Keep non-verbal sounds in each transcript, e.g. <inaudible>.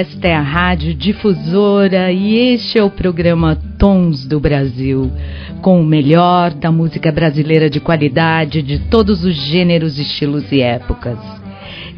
Esta é a Rádio Difusora e este é o programa Tons do Brasil, com o melhor da música brasileira de qualidade de todos os gêneros, estilos e épocas.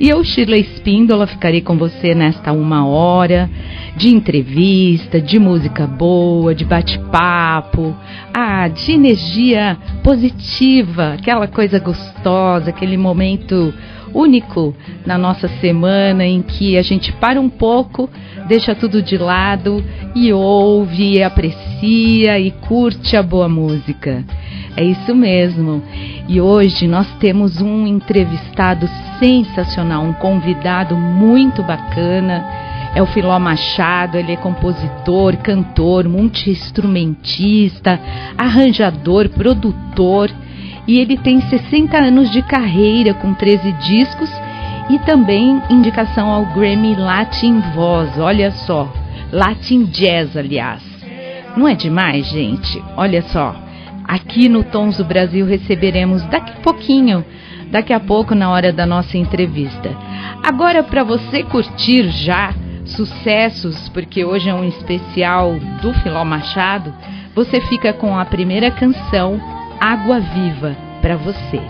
E eu, Shirley Espíndola, ficarei com você nesta uma hora de entrevista, de música boa, de bate-papo, ah, de energia positiva, aquela coisa gostosa, aquele momento único na nossa semana em que a gente para um pouco, deixa tudo de lado e ouve, e aprecia e curte a boa música. É isso mesmo. E hoje nós temos um entrevistado sensacional, um convidado muito bacana. É o Filó Machado, ele é compositor, cantor, multi-instrumentista, arranjador, produtor e ele tem 60 anos de carreira com 13 discos e também indicação ao Grammy Latin Voz, olha só, Latin Jazz, aliás. Não é demais, gente? Olha só, aqui no Tons do Brasil receberemos daqui a pouquinho, daqui a pouco na hora da nossa entrevista. Agora para você curtir já sucessos, porque hoje é um especial do Filó Machado, você fica com a primeira canção água viva para você.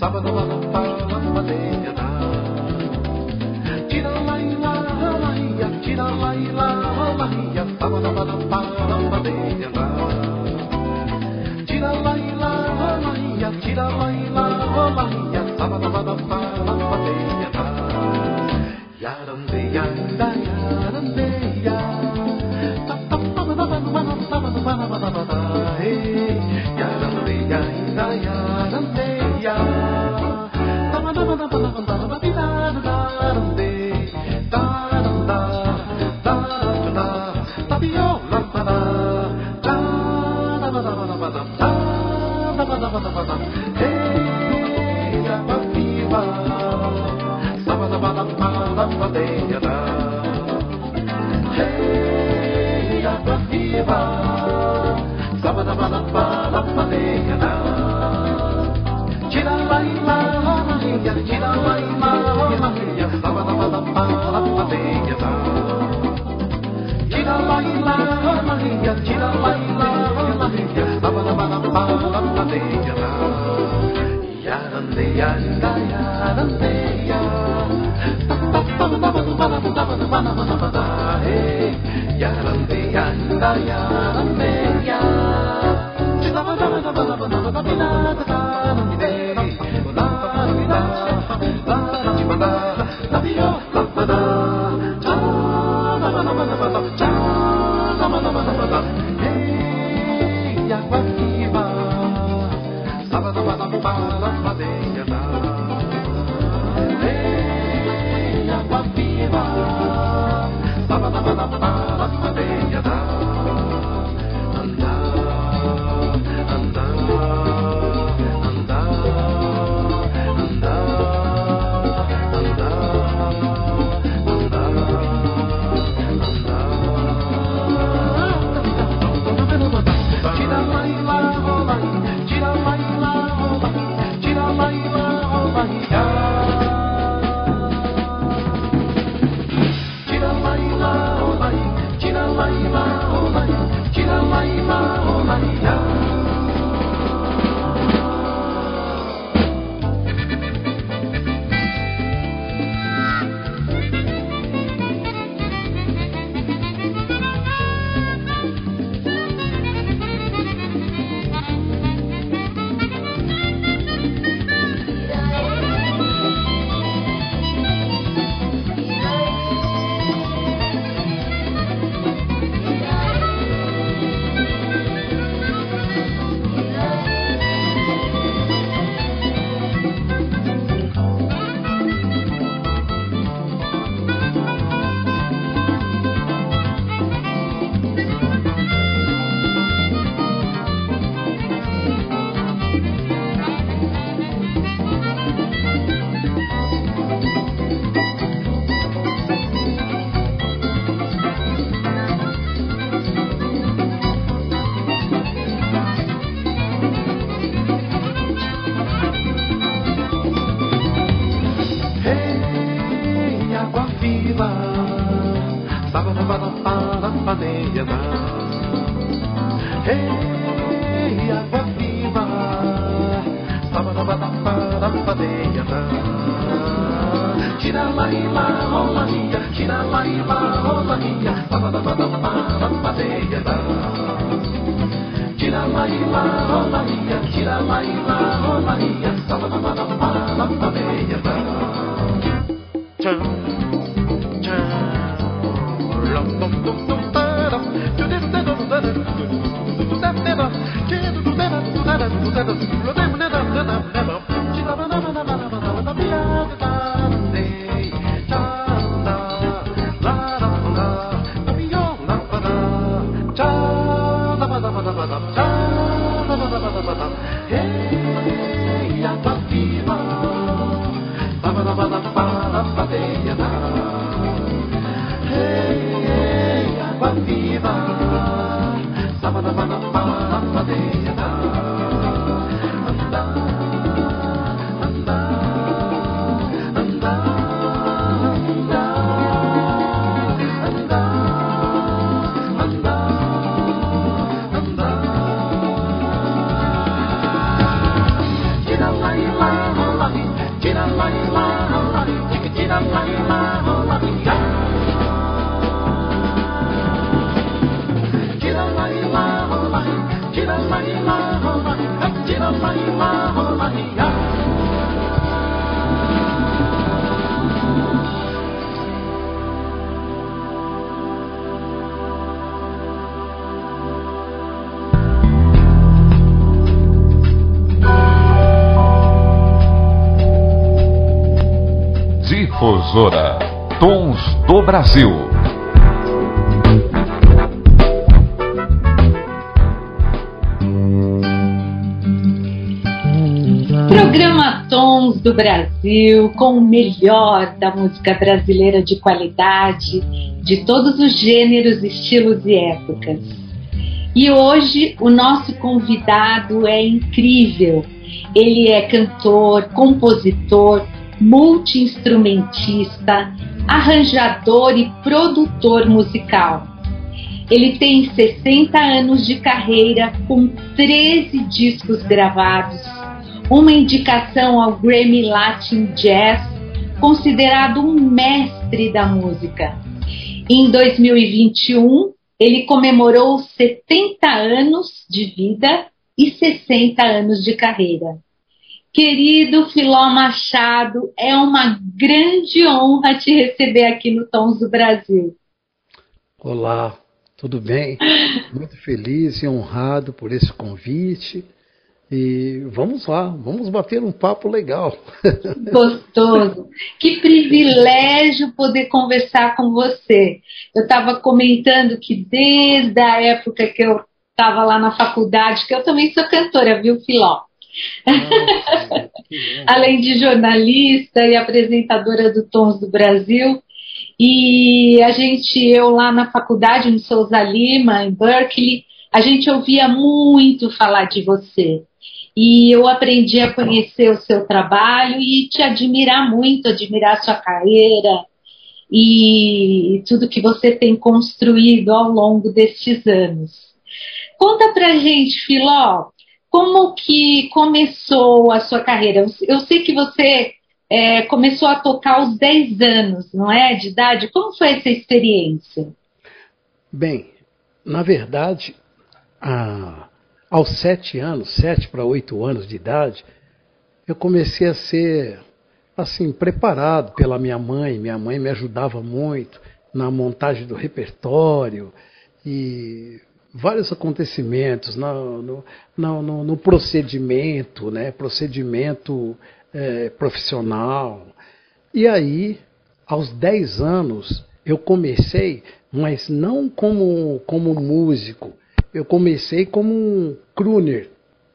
Sábado, Difusora Tons do Brasil. Programa Tons do Brasil, com o melhor da música brasileira de qualidade, de todos os gêneros, estilos e épocas. E hoje o nosso convidado é incrível. Ele é cantor, compositor, multiinstrumentista, arranjador e produtor musical. Ele tem 60 anos de carreira com 13 discos gravados, uma indicação ao Grammy Latin Jazz, considerado um mestre da música. Em 2021, ele comemorou 70 anos de vida e 60 anos de carreira. Querido Filó Machado, é uma grande honra te receber aqui no Tons do Brasil. Olá, tudo bem? <laughs> Muito feliz e honrado por esse convite. E vamos lá, vamos bater um papo legal. <laughs> Gostoso. Que privilégio poder conversar com você. Eu estava comentando que desde a época que eu estava lá na faculdade, que eu também sou cantora, viu, Filó? <laughs> Além de jornalista e apresentadora do Tons do Brasil. E a gente, eu lá na faculdade, no Souza Lima, em Berkeley, a gente ouvia muito falar de você. E eu aprendi a conhecer o seu trabalho e te admirar muito, admirar sua carreira e tudo que você tem construído ao longo destes anos. Conta pra gente, Filó, como que começou a sua carreira? Eu sei que você é, começou a tocar aos 10 anos, não é? De idade. Como foi essa experiência? Bem, na verdade, a, aos 7 anos, 7 para 8 anos de idade, eu comecei a ser assim preparado pela minha mãe. Minha mãe me ajudava muito na montagem do repertório e vários acontecimentos no, no, no, no procedimento, né, procedimento é, profissional. E aí, aos 10 anos, eu comecei, mas não como, como músico, eu comecei como um crooner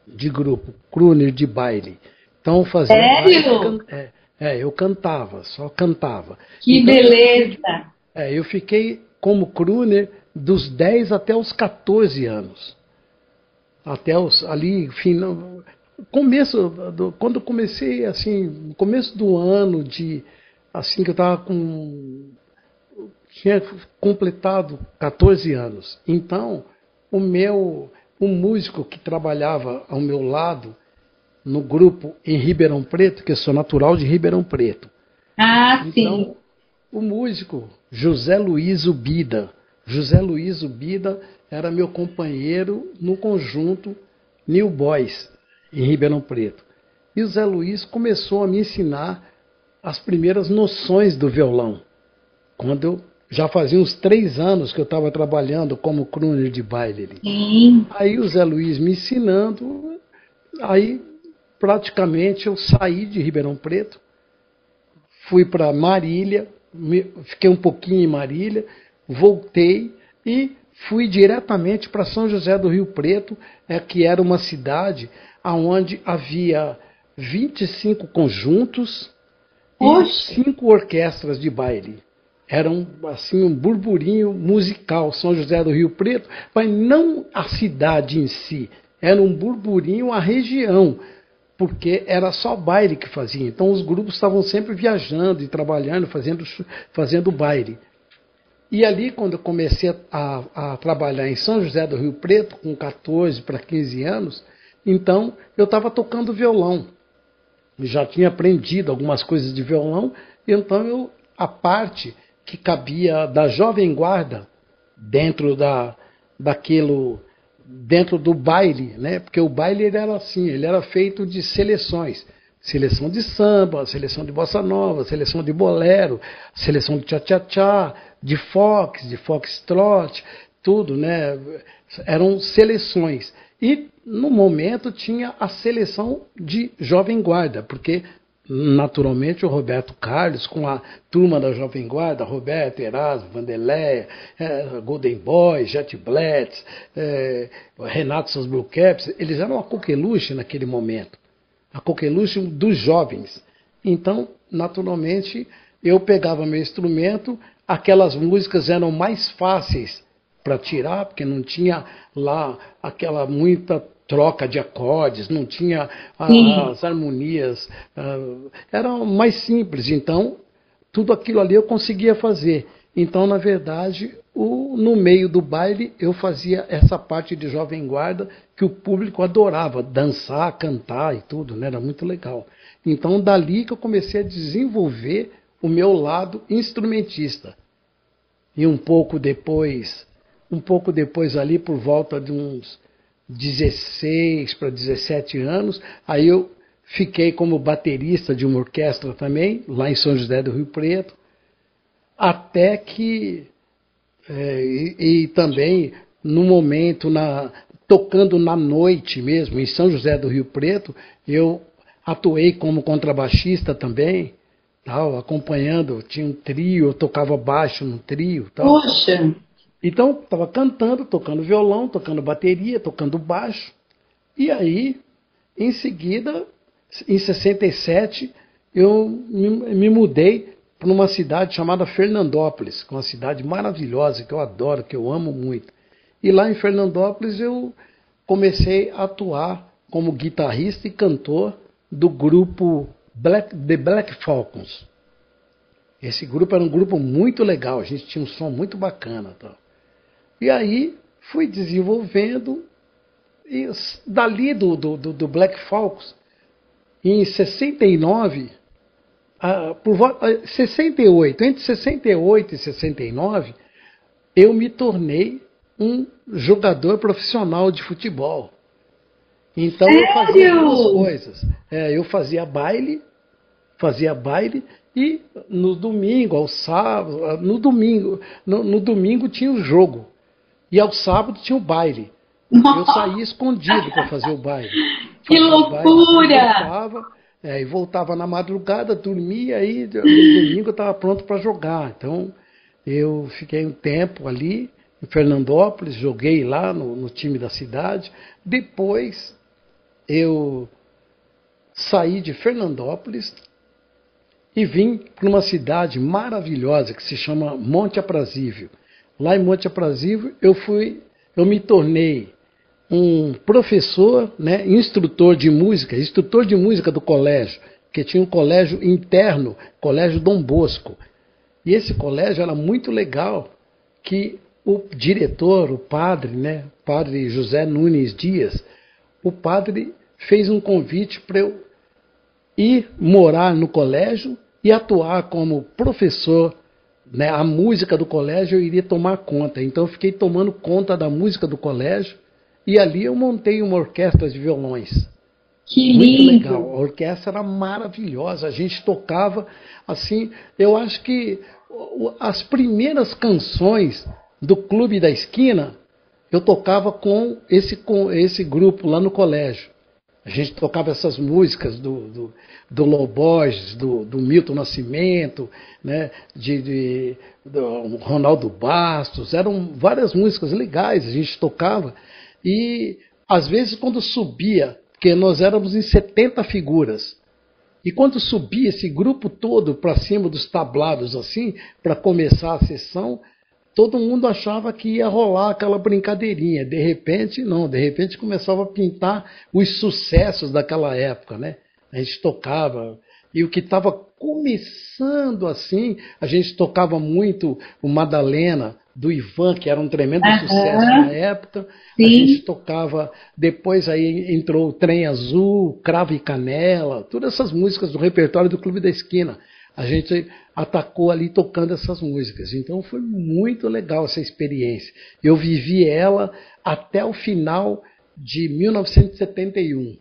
de grupo, crooner de baile. Então fazia. Sério? É, é, eu cantava, só cantava. Que então, beleza! É, eu fiquei como crooner dos 10 até os 14 anos. Até os ali, final, começo, do, quando eu comecei assim, começo do ano de assim que eu estava com tinha completado 14 anos. Então, o meu um músico que trabalhava ao meu lado no grupo em Ribeirão Preto, que eu sou natural de Ribeirão Preto. Ah, então, sim. O músico José Luiz Ubida. José Luiz Ubida era meu companheiro no conjunto New Boys, em Ribeirão Preto. E o Zé Luiz começou a me ensinar as primeiras noções do violão. Quando eu já fazia uns três anos que eu estava trabalhando como crooner de baile. Sim. Aí o Zé Luiz me ensinando, aí praticamente eu saí de Ribeirão Preto, fui para Marília, fiquei um pouquinho em Marília, voltei e fui diretamente para São José do Rio Preto, é, que era uma cidade onde havia 25 conjuntos Oxe. e cinco orquestras de baile. Era um, assim, um burburinho musical, São José do Rio Preto, mas não a cidade em si, era um burburinho a região, porque era só baile que fazia. Então os grupos estavam sempre viajando e trabalhando, fazendo, fazendo baile. E ali, quando eu comecei a, a, trabalhar em São José do Rio Preto, com 14 para 15 anos, então eu estava tocando violão. Já tinha aprendido algumas coisas de violão, então eu, a parte que cabia da jovem guarda dentro da daquilo dentro do baile, né? Porque o baile era assim, ele era feito de seleções. Seleção de samba, seleção de bossa nova, seleção de bolero, seleção de tchá-tchá-tchá, de fox, de foxtrot, tudo, né? Eram seleções. E no momento tinha a seleção de jovem guarda, porque naturalmente o Roberto Carlos, com a turma da Jovem Guarda, Roberto, Erasmo, Vanderleia, é, Golden Boy, Jet Blitz, é, Renato seus Blue Caps, eles eram a coqueluche naquele momento, a coqueluche dos jovens. Então, naturalmente, eu pegava meu instrumento, aquelas músicas eram mais fáceis para tirar, porque não tinha lá aquela muita troca de acordes, não tinha as harmonias, uh, era mais simples. Então, tudo aquilo ali eu conseguia fazer. Então, na verdade, o, no meio do baile, eu fazia essa parte de jovem guarda que o público adorava, dançar, cantar e tudo, né? era muito legal. Então, dali que eu comecei a desenvolver o meu lado instrumentista. E um pouco depois, um pouco depois ali, por volta de uns 16 para 17 anos. Aí eu fiquei como baterista de uma orquestra também, lá em São José do Rio Preto, até que. É, e, e, também no momento, na, tocando na noite mesmo, em São José do Rio Preto, eu atuei como contrabaixista também, tal, acompanhando, tinha um trio, eu tocava baixo no trio. Tal. Poxa! Então, estava cantando, tocando violão, tocando bateria, tocando baixo. E aí, em seguida, em 67, eu me, me mudei para uma cidade chamada Fernandópolis, que é uma cidade maravilhosa, que eu adoro, que eu amo muito. E lá em Fernandópolis eu comecei a atuar como guitarrista e cantor do grupo Black, The Black Falcons. Esse grupo era um grupo muito legal, a gente tinha um som muito bacana. Tá? E aí fui desenvolvendo, e dali do, do, do Black Falcons, em 69, uh, por uh, 68, entre 68 e 69, eu me tornei um jogador profissional de futebol. Então Sério? eu fazia duas coisas. É, eu fazia baile, fazia baile e no domingo, ao sábado, no domingo, no, no domingo tinha o jogo. E ao sábado tinha o baile. Eu saía escondido para fazer o baile. Que loucura! Baile, é, e voltava na madrugada, dormia e no domingo eu estava pronto para jogar. Então eu fiquei um tempo ali em Fernandópolis, joguei lá no, no time da cidade. Depois eu saí de Fernandópolis e vim para uma cidade maravilhosa que se chama Monte Aprazível lá em Monte Aprazível, eu fui, eu me tornei um professor, né, instrutor de música, instrutor de música do colégio, que tinha um colégio interno, colégio Dom Bosco. E esse colégio era muito legal, que o diretor, o padre, né, padre José Nunes Dias, o padre fez um convite para eu ir morar no colégio e atuar como professor. Né, a música do colégio eu iria tomar conta. Então eu fiquei tomando conta da música do colégio e ali eu montei uma orquestra de violões. Que Muito lindo. legal. A orquestra era maravilhosa. A gente tocava assim. Eu acho que as primeiras canções do Clube da Esquina eu tocava com esse, com esse grupo lá no colégio. A gente tocava essas músicas do, do, do Loborges, do, do Milton Nascimento, né, de, de- do Ronaldo Bastos. Eram várias músicas legais, a gente tocava. E às vezes quando subia, porque nós éramos em 70 figuras, e quando subia esse grupo todo para cima dos tablados assim, para começar a sessão, todo mundo achava que ia rolar aquela brincadeirinha. De repente, não, de repente começava a pintar os sucessos daquela época, né? A gente tocava. E o que estava começando assim, a gente tocava muito o Madalena, do Ivan, que era um tremendo Aham. sucesso na época. A Sim. gente tocava, depois aí entrou o Trem Azul, Cravo e Canela, todas essas músicas do repertório do Clube da Esquina. A gente atacou ali tocando essas músicas. Então foi muito legal essa experiência. Eu vivi ela até o final de 1971.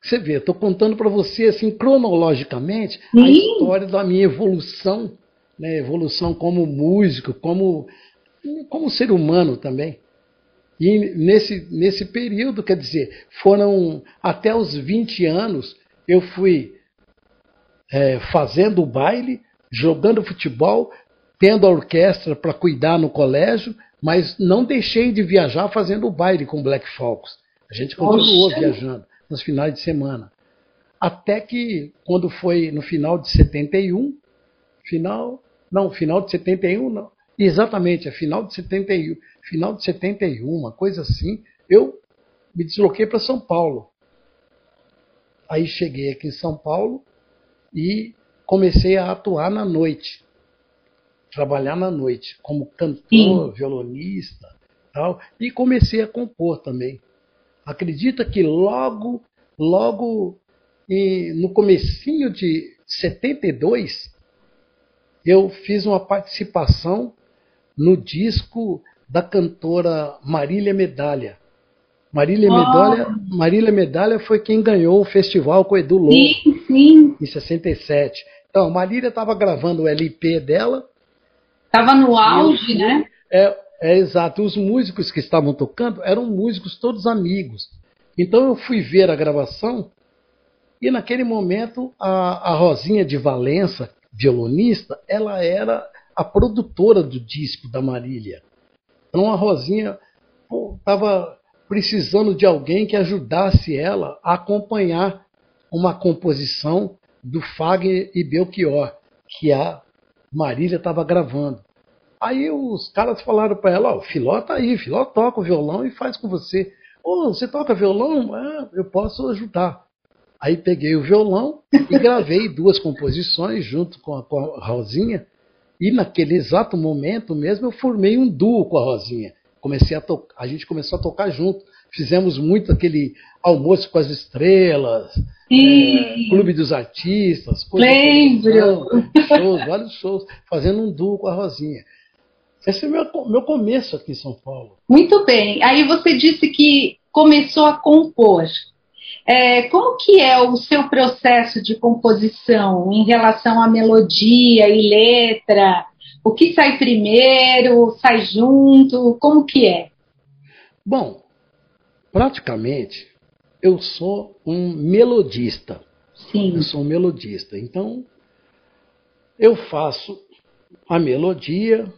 Você vê, estou contando para você assim cronologicamente a Sim. história da minha evolução, né? evolução como músico, como como ser humano também. E nesse, nesse período, quer dizer, foram até os 20 anos, eu fui é, fazendo o baile, jogando futebol, tendo a orquestra para cuidar no colégio, mas não deixei de viajar fazendo o baile com Black Falcons. A gente continuou viajando nos finais de semana. Até que, quando foi no final de 71, final, não, final de 71, não, exatamente, é final de 71, final de 71, uma coisa assim, eu me desloquei para São Paulo. Aí cheguei aqui em São Paulo e comecei a atuar na noite, trabalhar na noite como cantor, violonista, tal, e comecei a compor também. Acredita que logo, logo e no comecinho de 72, eu fiz uma participação no disco da cantora Marília Medalha. Marília, Oh. Medalha, Marília Medalha foi quem ganhou o festival com o Edu Lobo Sim, sim. em 67. Então, a Marília estava gravando o LP dela. Tava no eu auge, fui- né? É, é exato. Os músicos que estavam tocando eram músicos todos amigos. Então eu fui ver a gravação e naquele momento a, a Rosinha de Valença, violonista, ela era a produtora do disco da Marília. Então a Rosinha estava precisando de alguém que ajudasse ela a acompanhar uma composição do Fagner e Belchior, que a Marília estava gravando. Aí os caras falaram para ela, ó, o Filó tá aí, Filó toca o violão e faz com você. Ô, você toca violão? É, eu posso ajudar. Aí peguei o violão e gravei duas composições junto com a, com a Rosinha. E naquele exato momento mesmo eu formei um duo com a Rosinha. Comecei a tocar, a gente começou a tocar junto. Fizemos muito aquele almoço com as estrelas, é, Clube dos Artistas, Lembro. shows, vários shows, fazendo um duo com a Rosinha. Esse é o meu, meu começo aqui em São Paulo. Muito bem. Aí você disse que começou a compor. É, como que é o seu processo de composição em relação à melodia e letra? O que sai primeiro? Sai junto? Como que é? Bom, praticamente eu sou um melodista. Sim. Eu sou um melodista. Então, eu faço a melodia.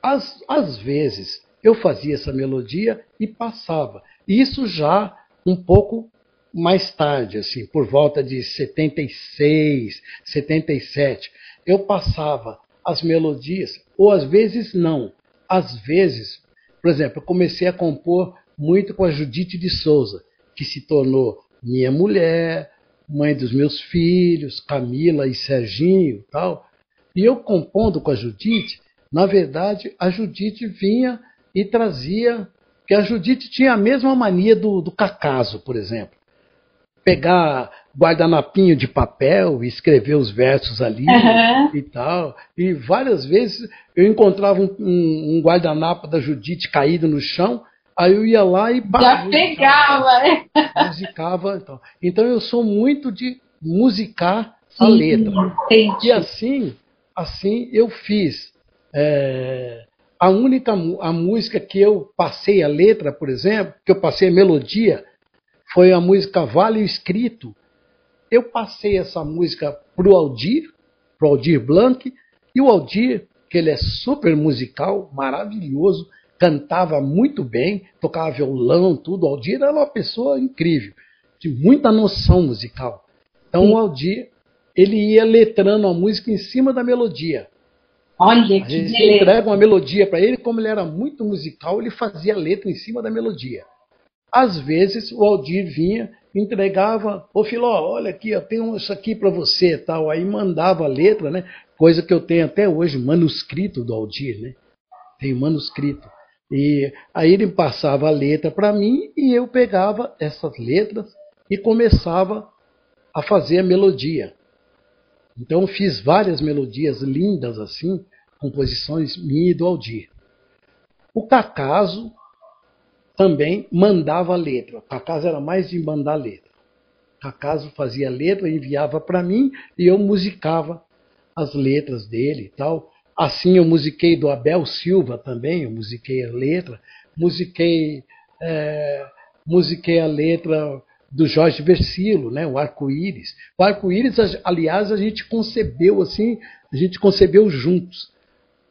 Às, às vezes, eu fazia essa melodia e passava. Isso já um pouco mais tarde, assim, por volta de 76, 77. Eu passava as melodias, ou às vezes não. Às vezes, por exemplo, eu comecei a compor muito com a Judite de Souza, que se tornou minha mulher, mãe dos meus filhos, Camila e Serginho tal. E eu compondo com a Judite, Na verdade, a Judite vinha e trazia. que a Judite tinha a mesma mania do, do Cacaso, por exemplo. Pegar guardanapinho de papel e escrever os versos ali uhum. e tal. E várias vezes eu encontrava um, um, um guardanapo da Judite caído no chão, aí eu ia lá e Já pegava, né? <laughs> Musicava. Então. então eu sou muito de musicar a letra. Entendi. E assim, assim eu fiz. É, a única a música que eu passei a letra, por exemplo, que eu passei a melodia, foi a música Vale Escrito. Eu passei essa música pro Aldir, pro Aldir Blanc, e o Aldir, que ele é super musical, maravilhoso, cantava muito bem, tocava violão, tudo. O Aldir era uma pessoa incrível, de muita noção musical. Então Sim. o Aldir, ele ia letrando a música em cima da melodia. Olha que beleza. entrega uma melodia para ele, como ele era muito musical, ele fazia a letra em cima da melodia. Às vezes o Aldir vinha, entregava, ô Filó, olha aqui, eu tenho isso aqui para você, tal. Aí mandava a letra, né? Coisa que eu tenho até hoje, manuscrito do Aldir, né? Tenho manuscrito. E aí ele passava a letra para mim e eu pegava essas letras e começava a fazer a melodia. Então fiz várias melodias lindas assim, composições minha e do Aldir. O Cacaso também mandava letra. Cacaso era mais de mandar letra. Cacaso fazia letra, enviava para mim e eu musicava as letras dele e tal. Assim eu musiquei do Abel Silva também, eu musiquei a letra, musiquei, é, musiquei a letra do Jorge Versilo, né, o Arco-Íris. O Arco-Íris, aliás, a gente concebeu assim, a gente concebeu juntos.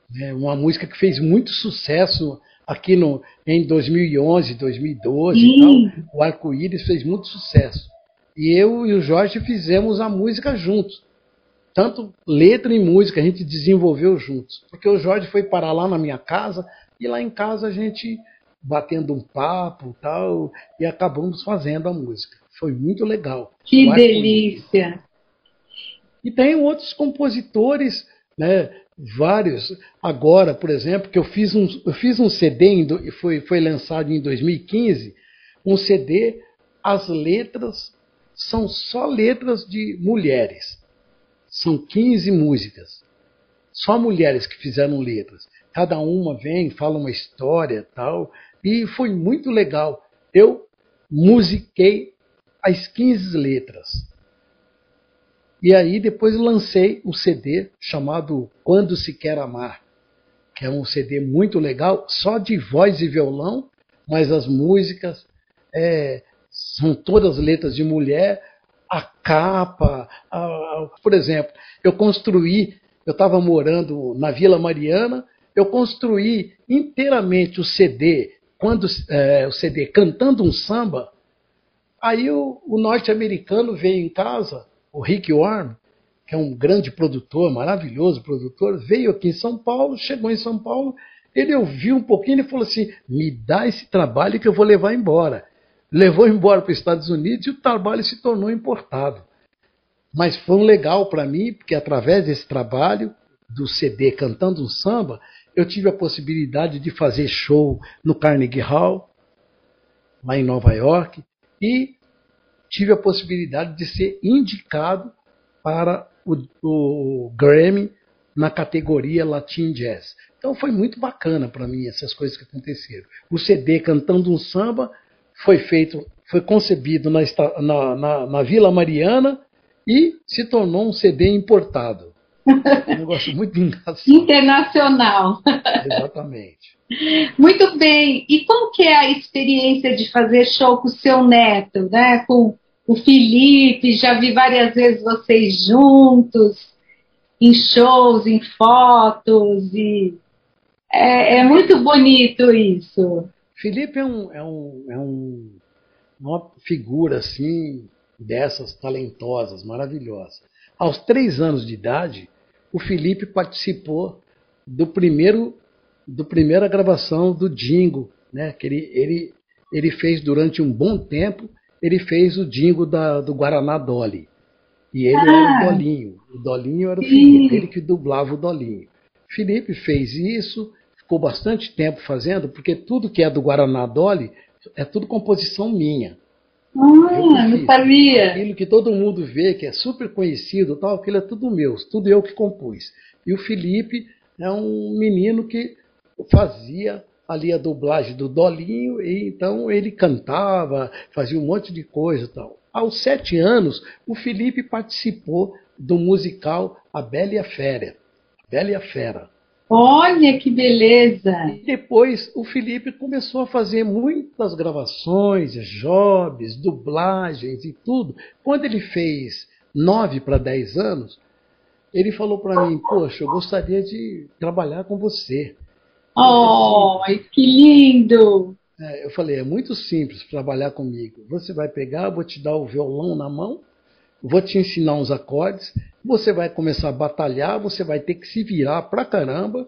Né, uma música que fez muito sucesso aqui no, em 2011, 2012 e tal. O Arco-Íris fez muito sucesso. E eu e o Jorge fizemos a música juntos. Tanto letra e música a gente desenvolveu juntos. Porque o Jorge foi parar lá na minha casa e lá em casa a gente batendo um papo tal, e acabamos fazendo a música. Foi muito legal. Que delícia! E tem outros compositores, né, vários. Agora, por exemplo, que eu fiz um, eu fiz um CD, e foi, foi lançado em 2015, um CD, as letras são só letras de mulheres. São 15 músicas. Só mulheres que fizeram letras. Cada uma vem, fala uma história tal. E foi muito legal. Eu musiquei as 15 letras. E aí depois lancei o um CD chamado Quando Se Quer Amar, que é um CD muito legal, só de voz e violão, mas as músicas é, são todas letras de mulher. A capa, a, a, por exemplo, eu construí, eu estava morando na Vila Mariana, eu construí inteiramente o CD quando é, o CD Cantando um Samba, aí o, o norte-americano veio em casa, o Rick Warren, que é um grande produtor, maravilhoso produtor, veio aqui em São Paulo, chegou em São Paulo, ele ouviu um pouquinho e falou assim: me dá esse trabalho que eu vou levar embora. Levou embora para os Estados Unidos e o trabalho se tornou importado. Mas foi um legal para mim, porque através desse trabalho, do CD Cantando um Samba, eu tive a possibilidade de fazer show no Carnegie Hall, lá em Nova York, e tive a possibilidade de ser indicado para o, o Grammy na categoria Latin Jazz. Então foi muito bacana para mim essas coisas que aconteceram. O CD Cantando um Samba foi feito, foi concebido na, na, na, na Vila Mariana e se tornou um CD importado. Um negócio muito <laughs> engraçado. Internacional. Exatamente. Muito bem. E como que é a experiência de fazer show com o seu neto, né? Com o Felipe, já vi várias vezes vocês juntos, em shows, em fotos, e é, é muito bonito isso. Felipe é, um, é, um, é um, uma figura assim, dessas talentosas, maravilhosas. Aos três anos de idade, o Felipe participou do primeiro do primeira gravação do Dingo, né? Que ele, ele, ele fez durante um bom tempo, ele fez o Dingo da, do Guaraná Dolly. E ele ah, era o ah. Dolinho. O Dolinho era o Felipe, ele que dublava o Dolinho. Felipe fez isso, ficou bastante tempo fazendo, porque tudo que é do Guaraná Dolly é tudo composição minha. Ah, não sabia. Aquilo que todo mundo vê, que é super conhecido, tal, aquilo é tudo meu, tudo eu que compus. E o Felipe é um menino que fazia ali a dublagem do Dolinho, e então ele cantava, fazia um monte de coisa tal. Aos sete anos, o Felipe participou do musical A Bela e a Fera. Bela e a Fera. Olha que beleza! E depois o Felipe começou a fazer muitas gravações, jobs, dublagens e tudo. Quando ele fez nove para dez anos, ele falou para mim: Poxa, eu gostaria de trabalhar com você. Oh, que lindo! É, eu falei: É muito simples trabalhar comigo. Você vai pegar, vou te dar o violão na mão, vou te ensinar uns acordes, você vai começar a batalhar, você vai ter que se virar pra caramba,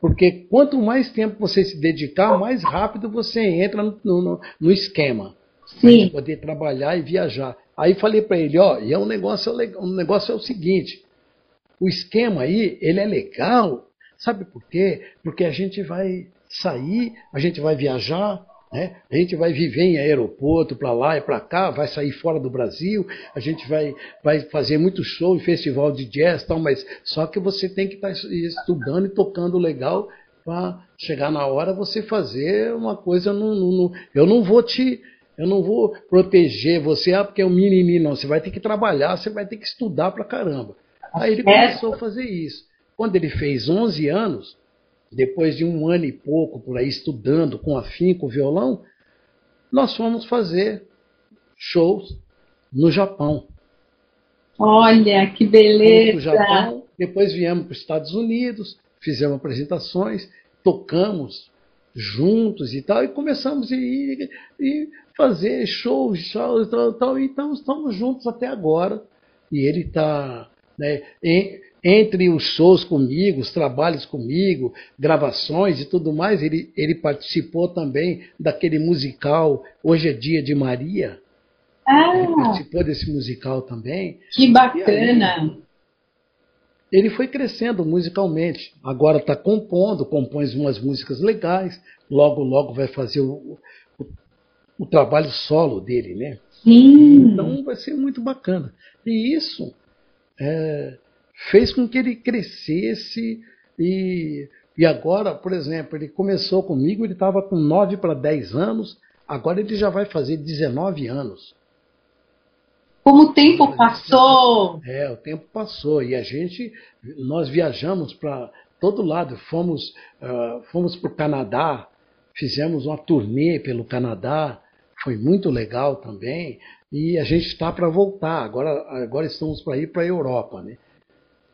porque quanto mais tempo você se dedicar, mais rápido você entra no, no, no esquema. Sim. poder trabalhar e viajar. Aí falei para ele, ó, e é um negócio, um negócio é o seguinte, o esquema aí, ele é legal, sabe por quê? Porque a gente vai sair, a gente vai viajar, né? A gente vai viver em aeroporto para lá e para cá, vai sair fora do Brasil, a gente vai, vai fazer muito show e festival de jazz, tal, mas só que você tem que estar tá estudando e tocando legal para chegar na hora você fazer uma coisa. No, no, no, eu não vou te. Eu não vou proteger você, ah, porque é um mimimi, não. Você vai ter que trabalhar, você vai ter que estudar pra caramba. Aí ele começou a fazer isso. Quando ele fez 11 anos, depois de um ano e pouco por aí estudando com afinco o violão, nós fomos fazer shows no Japão. Olha, que beleza! Japão, depois viemos para os Estados Unidos, fizemos apresentações, tocamos juntos e tal, e começamos a ir, e fazer shows, shows e tal, tal, então estamos juntos até agora. E ele está né, entre os shows comigo, os trabalhos comigo, gravações e tudo mais, ele, ele participou também daquele musical Hoje é Dia de Maria. Ah, ele participou desse musical também. Que bacana! ele foi crescendo musicalmente. Agora está compondo, compõe umas músicas legais. Logo, logo vai fazer o, o, o trabalho solo dele, né? Sim. Então vai ser muito bacana. E isso é, fez com que ele crescesse e, e agora, por exemplo, ele começou comigo, ele estava com 9 para 10 anos, agora ele já vai fazer 19 anos. Como o tempo passou! É, o tempo passou e a gente, nós viajamos para todo lado, fomos, uh, fomos para o Canadá, fizemos uma turnê pelo Canadá, foi muito legal também, e a gente está para voltar, agora, agora estamos para ir para a Europa, né?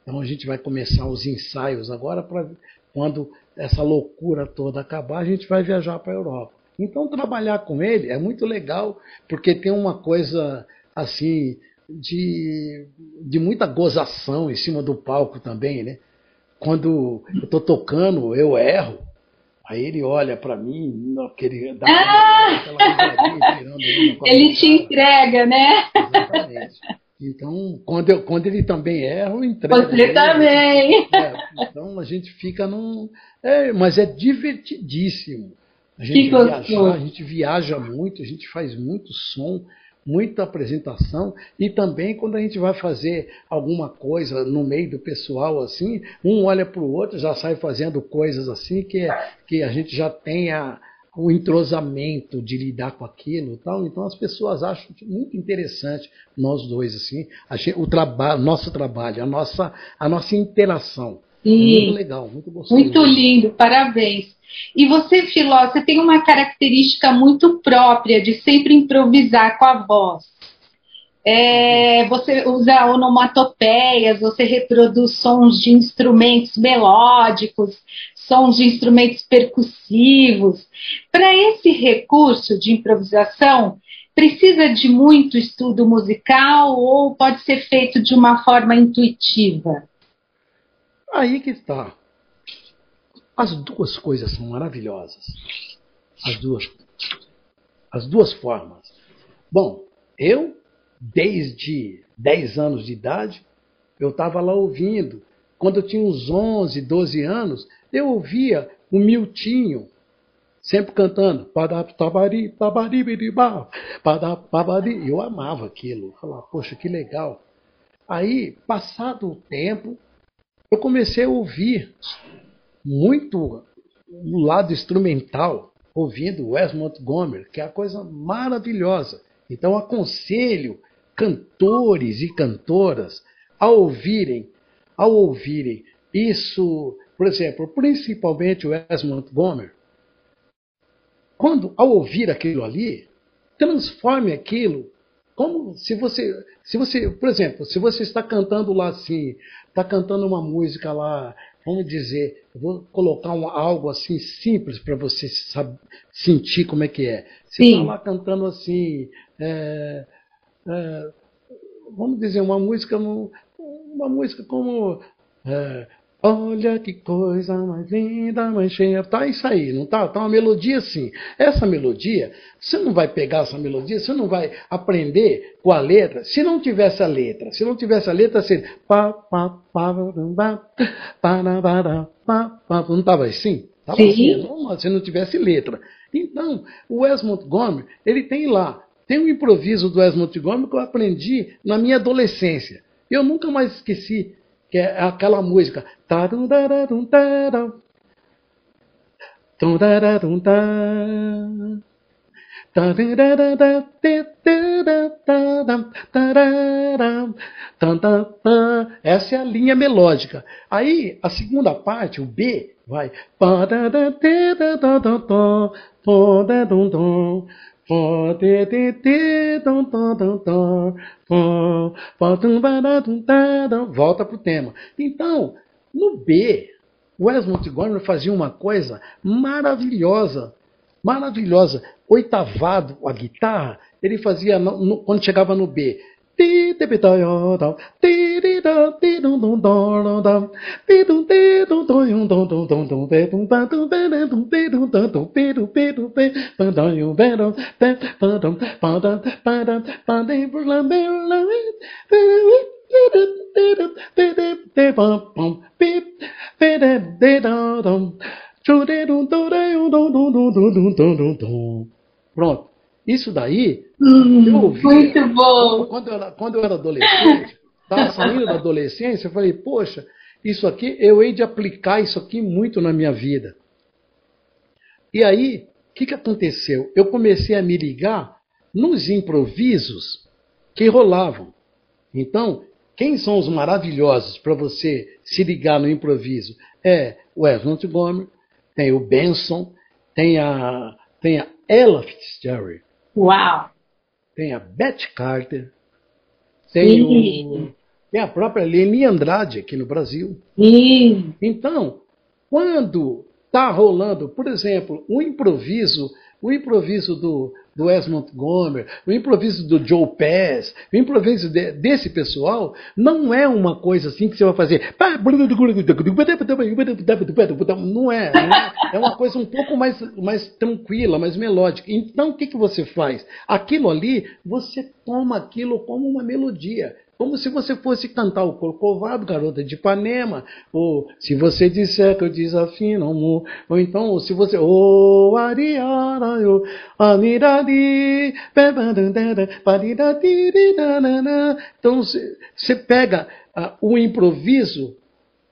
Então a gente vai começar os ensaios agora para quando essa loucura toda acabar, a gente vai viajar para a Europa. Então trabalhar com ele é muito legal, porque tem uma coisa assim de, de muita gozação em cima do palco também, né? Quando eu estou tocando, eu erro. Aí ele olha para mim, aquele, dá ah! aquela <laughs> Ele te entrega, né? Exatamente. Então, quando, eu, quando ele também erra, eu entrego. Você também. É, então a gente fica num. É, mas é divertidíssimo. A gente, viaja, a gente viaja muito, a gente faz muito som, muita apresentação e também quando a gente vai fazer alguma coisa no meio do pessoal assim, um olha para o outro, já sai fazendo coisas assim que, é, que a gente já tem a, o entrosamento de lidar com aquilo tal. Então as pessoas acham muito interessante nós dois assim, gente, o trabalho, nosso trabalho, a nossa a nossa interação. Sim. Muito legal, muito gostoso. Muito lindo, parabéns. E você, Filó, você tem uma característica muito própria de sempre improvisar com a voz. É, você usa onomatopeias, você reproduz sons de instrumentos melódicos, sons de instrumentos percussivos. Para esse recurso de improvisação, precisa de muito estudo musical ou pode ser feito de uma forma intuitiva? Aí que está. As duas coisas são maravilhosas. As duas. As duas formas. Bom, eu, desde 10 anos de idade, eu estava lá ouvindo quando eu tinha uns 11, 12 anos, eu ouvia o Miltinho, sempre cantando. Eu amava aquilo. Falava, poxa, que legal. Aí, passado o tempo, eu comecei a ouvir muito no lado instrumental, ouvindo Wes Montgomery, que é a coisa maravilhosa. Então aconselho cantores e cantoras a ouvirem, ao ouvirem isso, por exemplo, principalmente o Wes Montgomery, quando ao ouvir aquilo ali, transforme aquilo como se você, se você, por exemplo, se você está cantando lá assim, está cantando uma música lá, vamos dizer, vou colocar um, algo assim simples para você saber, sentir como é que é. Você está lá cantando assim, é, é, vamos dizer, uma música, uma música como é, Olha que coisa mais linda, mais cheia. Tá isso aí, não tá? Tá uma melodia assim. Essa melodia, você não vai pegar essa melodia, você não vai aprender com a letra. Se não tivesse a letra, se não tivesse a letra, seria. Não estava assim? Tava Sim. assim, se não tivesse letra. Então, o Wes Montgomery, ele tem lá, tem um improviso do Wes Montgomery que eu aprendi na minha adolescência. Eu nunca mais esqueci que é aquela música. Essa é a linha melódica. Aí, a segunda parte, o B, vai. Volta para o tema. Então, no B, Wes Montgomery fazia uma coisa maravilhosa, maravilhosa. Oitavado, a guitarra, ele fazia no, no, quando chegava no B. Pronto. Isso daí, hum, eu ouvi. Muito bom. Quando eu, era, quando eu era adolescente, estava saindo da adolescência, eu falei, poxa, isso aqui, eu hei de aplicar isso aqui muito na minha vida. E aí, o que, que aconteceu? Eu comecei a me ligar nos improvisos que rolavam. Então, quem são os maravilhosos para você se ligar no improviso? É o Evans Gomes, tem o Benson, tem a, tem a Ella Fitzgerald, Uau! Tem a Beth Carter, tem, o, tem a própria Leni Andrade aqui no Brasil. Sim. Então, quando está rolando, por exemplo, um improviso, o improviso do, do Wes Montgomery, o improviso do Joe Pass, o improviso de, desse pessoal, não é uma coisa assim que você vai fazer. Não é. É, é uma coisa um pouco mais, mais tranquila, mais melódica. Então, o que, que você faz? Aquilo ali, você toma aquilo como uma melodia. Como se você fosse cantar o Corcovado, Garota de Ipanema, ou se você disser que eu desafino amor, ou então, se você, oh, ariara, eu, amirari, então você pega uh, o improviso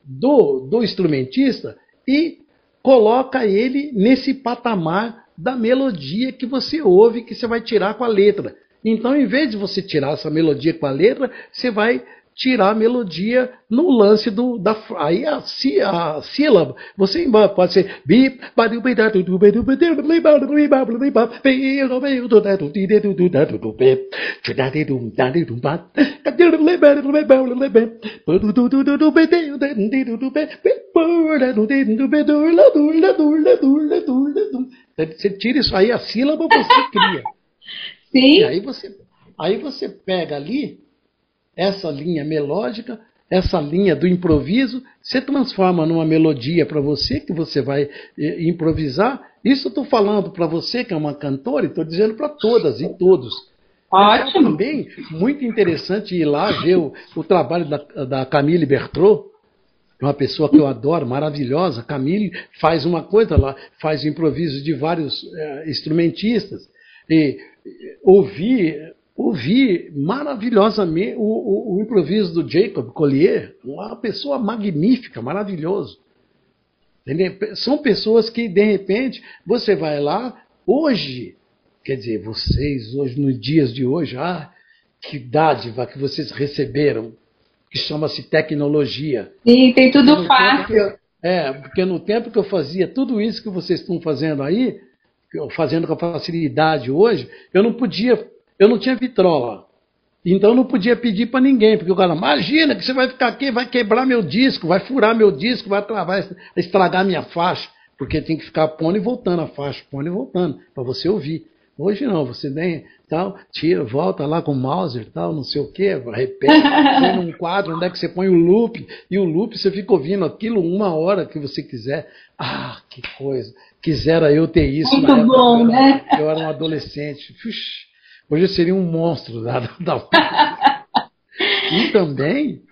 do, do instrumentista e coloca ele nesse patamar da melodia que você ouve, que você vai tirar com a letra. Então, em vez de você tirar essa melodia com a letra, você vai tirar a melodia no lance do da aí a, a sílaba você pode ser você tira isso aí a sílaba você cria Sim. E aí você, aí você pega ali essa linha melódica, essa linha do improviso, você transforma numa melodia para você que você vai eh, improvisar. Isso eu estou falando para você que é uma cantora e estou dizendo para todas e todos. Ótimo. É também muito interessante ir lá ver o, o trabalho da, da Camille Bertrot. é uma pessoa que eu adoro, maravilhosa. Camille faz uma coisa lá, faz improvisos de vários é, instrumentistas. E ouvi, ouvi maravilhosamente o, o, o, improviso do Jacob Collier, uma pessoa magnífica, maravilhoso. Entendeu? São pessoas que, de repente, você vai lá, hoje, quer dizer, vocês, hoje, nos dias de hoje, ah, que dádiva que vocês receberam que chama-se tecnologia. Sim, tem tudo fácil. Eu, é, porque no tempo que eu fazia tudo isso que vocês estão fazendo aí, fazendo com facilidade hoje, eu não podia, eu não tinha vitrola. Então eu não podia pedir para ninguém, porque o cara, imagina que você vai ficar aqui, vai quebrar meu disco, vai furar meu disco, vai, vai estragar minha faixa, porque tem que ficar pondo e voltando a faixa, pondo e voltando, para você ouvir. Hoje não, você nem tal, tira, volta lá com o mouse tal, não sei o que, repete, põe num <laughs> quadro onde é que você põe o loop, e o loop você fica ouvindo aquilo uma hora que você quiser. Ah, que coisa! Quisera eu ter isso. Muito época, bom, né? <laughs> Eu era um adolescente. hoje eu seria um monstro da, da... <laughs> E também,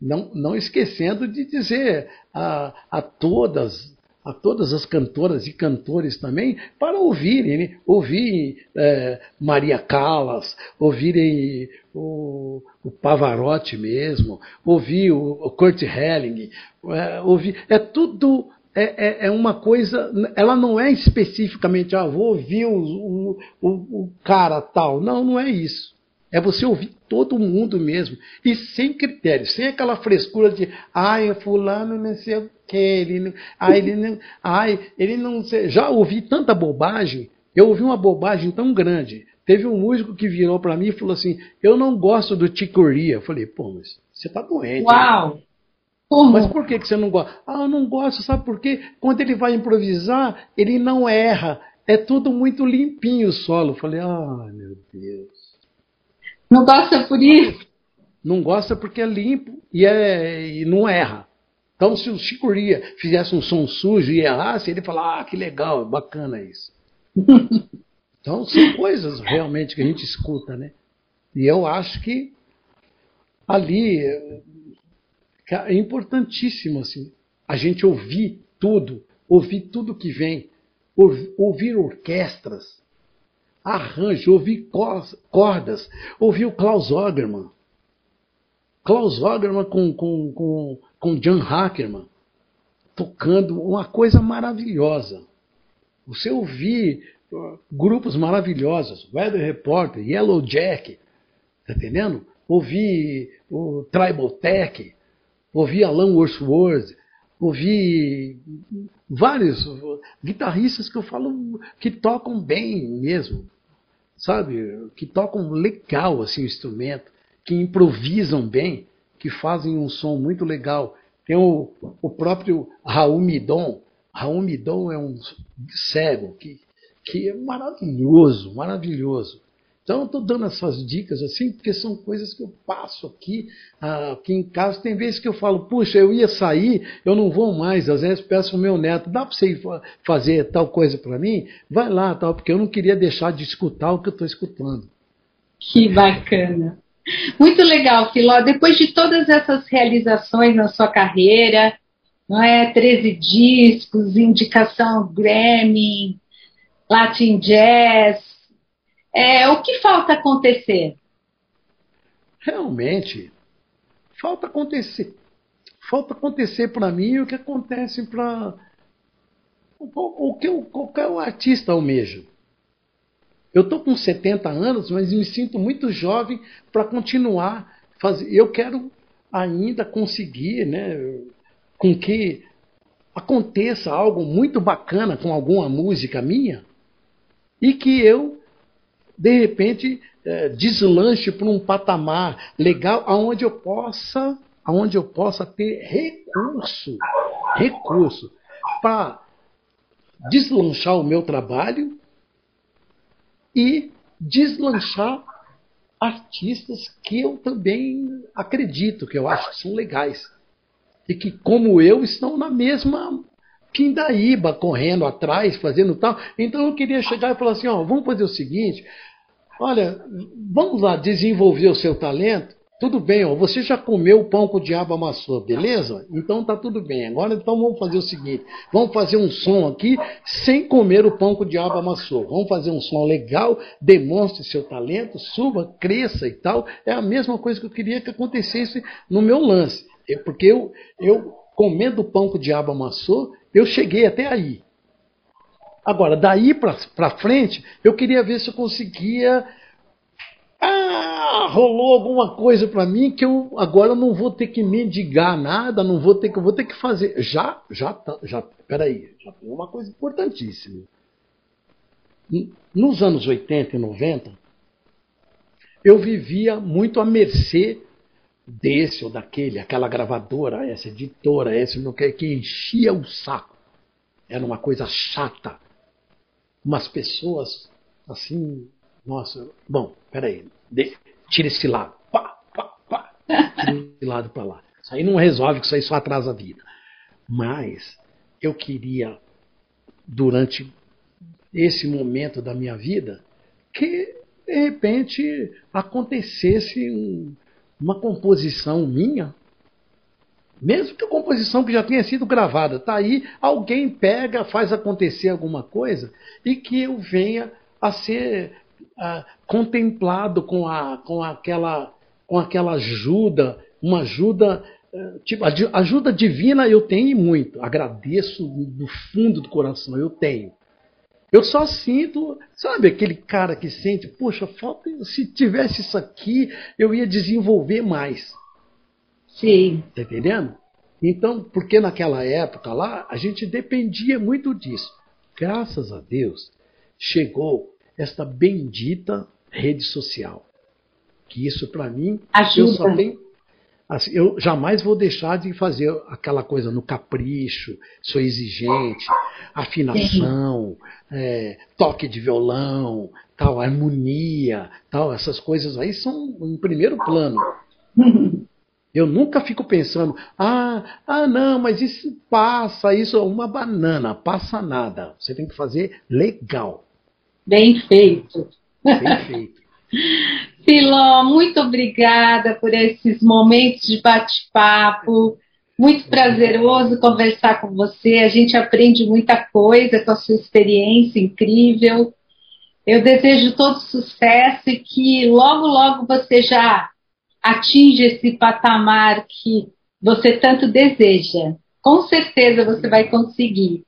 não, não esquecendo de dizer a, a todas a todas as cantoras e cantores também para ouvirem, né? ouvir é, Maria Callas, ouvirem o, o, Pavarotti mesmo, ouvir o, o Kurt Helling, é, ouvir, é tudo é, é, é, uma coisa, ela não é especificamente, ah, vou ouvir o, o, o, cara tal, não, não é isso. É você ouvir todo mundo mesmo. E sem critério, sem aquela frescura de, ai, fulano não sei o que, ele não, ai, ele não, ai, ele não sei. Já ouvi tanta bobagem, eu ouvi uma bobagem tão grande. Teve um músico que virou para mim e falou assim: Eu não gosto do Ticoria. Eu falei, pô, mas você tá doente. Né? Uau! Né? Mas por que, que você não gosta? Ah, eu não gosto, sabe por quê? Quando ele vai improvisar, ele não erra. É tudo muito limpinho o solo. Eu falei, ah, meu Deus. Não gosta por isso? Não gosta porque é limpo e, é, e não erra. Então, se o Chicoria fizesse um som sujo e errasse, ele fala: Ah, que legal, bacana isso. <laughs> então, são coisas realmente que a gente escuta, né? E eu acho que ali é importantíssimo assim, a gente ouvir tudo, ouvir tudo que vem, ouvir orquestras, arranjo, ouvi cordas, ouvi o Klaus Ogerman. Klaus Ogerman com, com, com, com Jan Hackerman, tocando uma coisa maravilhosa. Você ouvir grupos maravilhosos, Weather Reporter, Yellow Jack, tá entendendo? Ouvi o Tribal Tech, ouvi Alan Wordsworth, ouvi vários guitarristas que eu falo que tocam bem mesmo sabe? Que tocam legal assim o instrumento, que improvisam bem, que fazem um som muito legal. Tem o, o próprio Raul Midon. Raul Midon é um cego que, que é maravilhoso, maravilhoso. Então, eu estou dando essas dicas assim, porque são coisas que eu passo aqui, ah, aqui em casa. Tem vezes que eu falo, puxa, eu ia sair, eu não vou mais. Às vezes peço ao meu neto, dá para você fazer tal coisa para mim? Vai lá, tal, porque eu não queria deixar de escutar o que eu estou escutando. Que bacana. Muito legal, Filó. Depois de todas essas realizações na sua carreira, não é? 13 discos, indicação Grammy, Latin Jazz, é, o que falta acontecer? Realmente, falta acontecer. Falta acontecer para mim o que acontece para o que qualquer artista almeja. Eu estou com 70 anos, mas me sinto muito jovem para continuar fazer. Eu quero ainda conseguir, né, com que aconteça algo muito bacana com alguma música minha e que eu de repente é, deslanche para um patamar legal aonde eu possa aonde eu possa ter recurso recurso para deslanchar o meu trabalho e deslanchar artistas que eu também acredito que eu acho que são legais e que como eu estão na mesma Pindaíba correndo atrás, fazendo tal. Então eu queria chegar e falar assim: ó, vamos fazer o seguinte: olha, vamos lá desenvolver o seu talento. tudo bem, ó, você já comeu o pão que o diabo amassou, beleza? Então tá tudo bem. Agora então vamos fazer o seguinte: vamos fazer um som aqui sem comer o pão que o diabo amassou. Vamos fazer um som legal, demonstre seu talento, suba, cresça e tal. É a mesma coisa que eu queria que acontecesse no meu lance. Porque eu, eu comendo o pão que o diabo amassou, eu cheguei até aí. Agora, daí para frente, eu queria ver se eu conseguia ah, rolou alguma coisa para mim que eu agora não vou ter que mendigar nada, não vou ter que, vou ter que fazer. Já, já, tá, já, peraí, já tem uma coisa importantíssima. Nos anos 80 e 90, eu vivia muito à mercê desse ou daquele, aquela gravadora, essa editora, esse não quer que enchia o saco. Era uma coisa chata. Umas pessoas assim nossa, bom, peraí. De, tira esse lado. Pá, pá, pá. Tira esse lado para lá. Isso aí não resolve, isso aí só atrasa a vida. Mas eu queria, durante esse momento da minha vida, que de repente acontecesse um, uma composição minha, mesmo que a composição que já tenha sido gravada, tá aí, alguém pega, faz acontecer alguma coisa e que eu venha a ser ah, contemplado com, a, com, aquela, com aquela ajuda, uma ajuda. Eh, tipo, ajuda divina eu tenho muito. Agradeço do fundo do coração, eu tenho. Eu só sinto, sabe, aquele cara que sente, poxa, falta, se tivesse isso aqui, eu ia desenvolver mais. Sim. Tá entendendo? Então, porque naquela época lá, a gente dependia muito disso. Graças a Deus, chegou esta bendita rede social. Que isso para mim, Ajuda. eu só tenho assim, eu jamais vou deixar de fazer aquela coisa no capricho, sou exigente, afinação, é, toque de violão, tal, harmonia, tal, essas coisas aí são em primeiro plano. <laughs> Eu nunca fico pensando, ah, ah, não, mas isso passa, isso é uma banana, passa nada. Você tem que fazer legal. Bem feito. Bem feito. <laughs> Filó, muito obrigada por esses momentos de bate-papo. Muito prazeroso conversar com você. A gente aprende muita coisa com a sua experiência incrível. Eu desejo todo sucesso e que logo, logo você já atinja esse patamar que você tanto deseja. Com certeza você vai conseguir.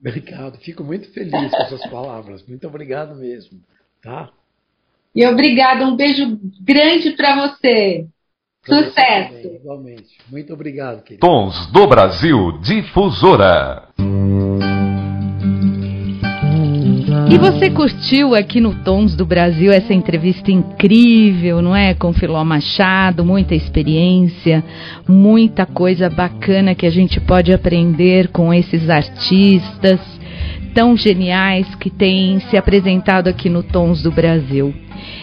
Obrigado, fico muito feliz com essas <laughs> palavras. Muito obrigado mesmo, tá? E obrigado, um beijo grande para você. Pra Sucesso. Você igualmente. Muito obrigado, querido. Tons do Brasil Difusora. E você curtiu aqui no Tons do Brasil essa entrevista incrível, não é? Com Filó Machado, muita experiência, muita coisa bacana que a gente pode aprender com esses artistas tão geniais que têm se apresentado aqui no Tons do Brasil.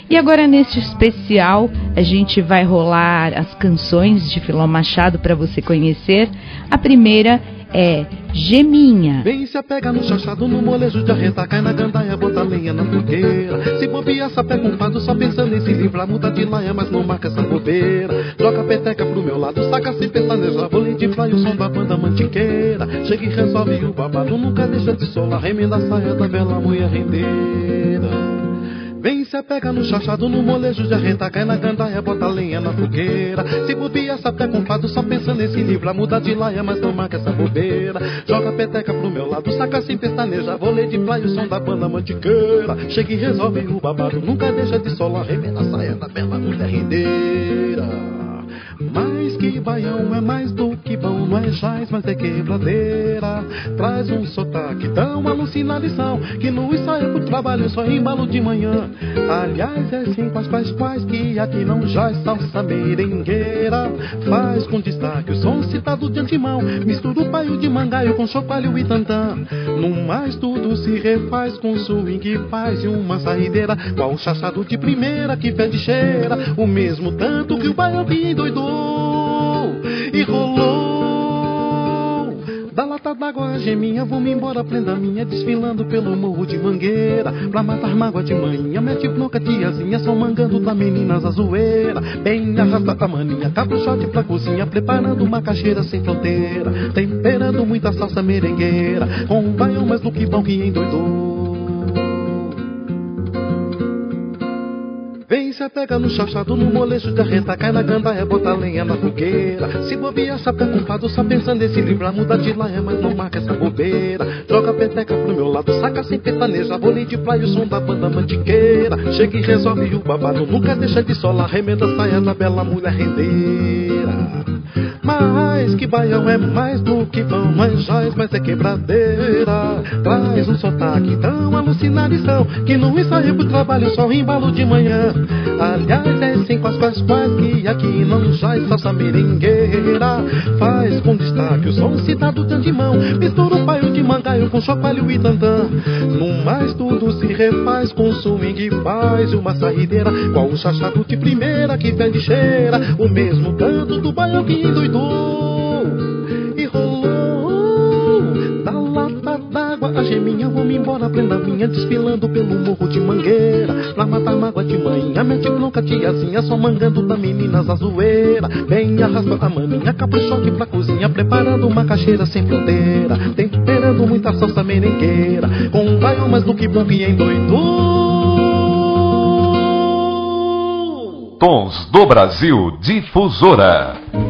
E agora neste especial a gente vai rolar as canções de Filó Machado para você conhecer. A primeira é Geminha. Vem se apega no chachado, no molejo de arreta, cai na gandaia, bota lenha na fogueira. Se bobear, sapé com fado, só pensando em se livrar, muda de laia, mas não marca essa bobeira. Joga a peteca pro meu lado, saca sem pestanejar, vou de praia, o som da banda mantiqueira. Chega e resolve o babado, nunca deixa de solar, remenda a saia da bela mulher rendeira. Vem se pega no chachado, no molejo de arreta, cai na gandaia, bota lenha na fogueira. Se bobia, sapé com fado, só pensa nesse livro, muda de laia, mas não marca essa bobeira. Joga a peteca pro meu lado, saca sem pestaneja, vôlei de praia, o som da banda mantiqueira. Chega e resolve o babado, nunca deixa de solar, remenda a saia da bela mulher rendeira. Mas que baião é mais do bom, não é jaz, mas é quebradeira. Traz um sotaque tão alucinadição que no ensaio pro trabalho só embalo de manhã. Aliás, é assim quais, quais, quais que aqui não jaz salsa merengueira. Faz com destaque o som citado de antemão. Mistura o paio de mangaio com chocalho e tantã. No mais tudo se refaz com swing paz e uma saideira. Qual o chachado de primeira que pede cheira. O mesmo tanto que o baião que e rolou. Da d'água, geminha, vou-me embora, prenda minha, desfilando pelo morro de mangueira. Pra matar mágoa de manhã, mete bronca, tiazinha, só mangando da meninas a zoeira. Bem arrasta a maninha, caprichote pra cozinha, preparando uma caixeira sem fronteira. Temperando muita salsa merengueira, com um baião mais do que bom que endoidou. Pega no chachado, no molejo de arreta, cai na gandaia, bota lenha na fogueira. Se bobear, sabe preocupado, só pensando em se livrar, muda de laia, mas não marca essa bobeira. Joga a peteca pro meu lado, saca sem petaneja, vôlei de praia, o som da banda mantiqueira. Chega e resolve o babado, nunca deixa de solar, remenda saia da bela mulher rendeira. Mas que baião é mais do que pão, mais jóis, mas é quebradeira. Traz um sotaque tão alucinarição que não ensaio pro trabalho, só embalo de manhã. Aliás, é com as quais quais que aqui não jaz salsa merengueira. Faz com destaque o som citado de antemão. Mistura o paio de mangaio com chocalho e tantã. No mais tudo se refaz com swing faz uma saideira. Qual o chachado de primeira que pede cheira. O mesmo canto do baião que endoidou geminha vou-me embora prenda minha desfilando pelo morro de mangueira. Pra matar mágoa de manhã mente bronca tiazinha só mangando da meninas a zoeira bem arrasta a maninha caprichoque pra cozinha preparando uma caixeira sem fronteira. Temperando muita salsa merengueira com um mais do que bom que endoidou Tons do Brasil Difusora.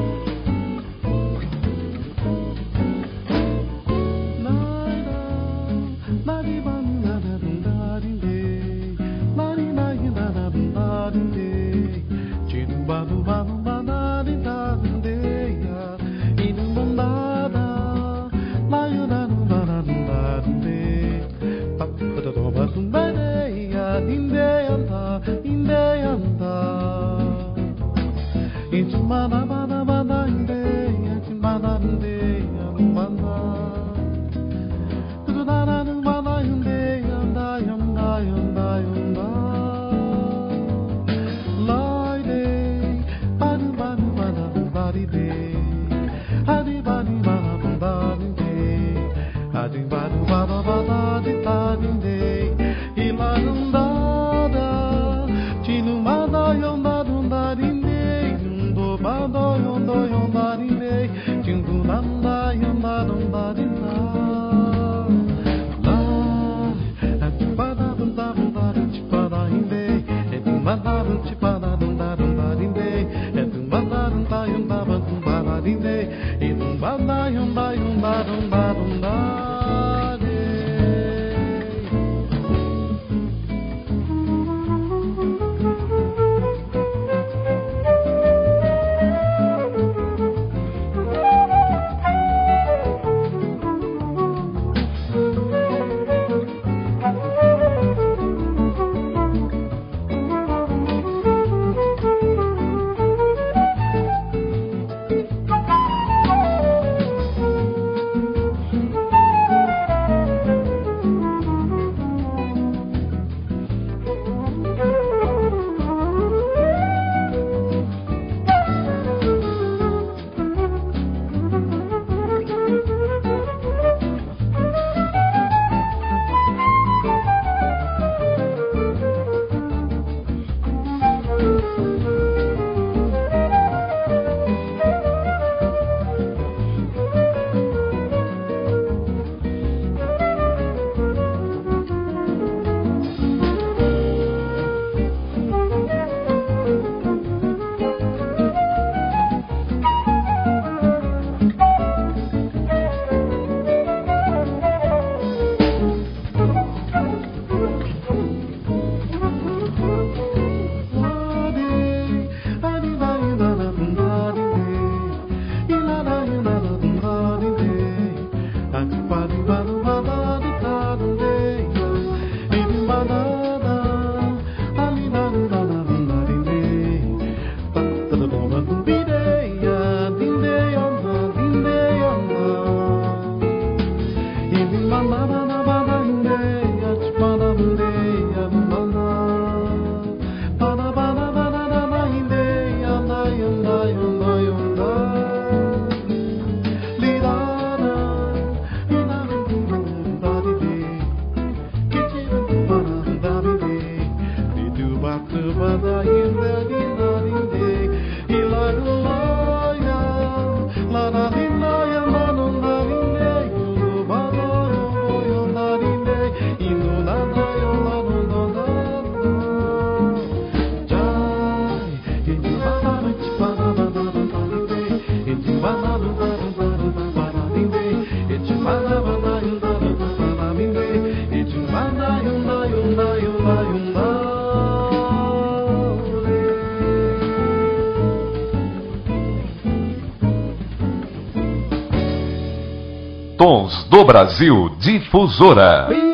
Brasil Difusora.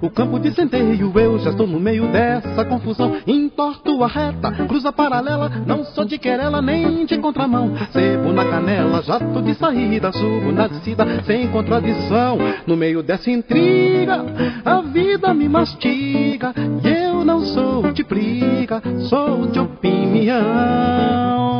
O campo de centeio. Eu já estou no meio dessa confusão. Entorto a reta, cruza paralela, não sou de querela nem de contramão. Sebo na canela, jato de saída, subo na descida sem contradição. No meio dessa intriga, a vida me mastiga. E eu não sou de briga, sou de opinião.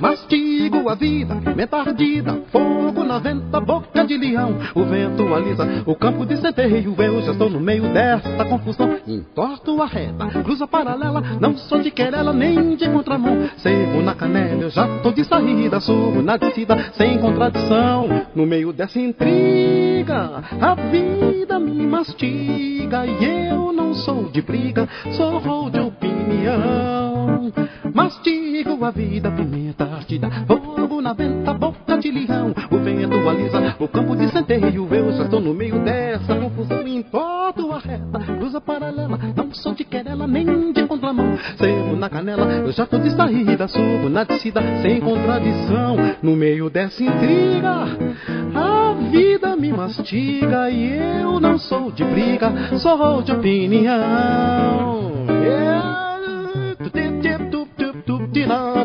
Mastigo a vida, meta ardida, fogo na venta, boca de leão. O vento alisa o campo de centeio. Eu já estou no meio dessa confusão. Entorto a reta, cruza paralela. Não sou de querela nem de contramão. Sebo na canela, eu já tô de saída. Subo na descida, sem contradição. No meio dessa intriga, a vida me mastiga. E eu não sou de briga, sou de opinião. Mastigo a vida, pimenta ardida. Fogo na venta, boca de leão. O vento alisa o campo de centeio. Eu já estou no meio dessa confusão. Entorto a reta, cruza paralela. Não sou de querela nem de contramão. Sebo na canela, eu já tô de saída. Subo na descida, sem contradição. No meio dessa intriga, a vida me mastiga. E eu não sou de briga, sou de opinião. Yeah,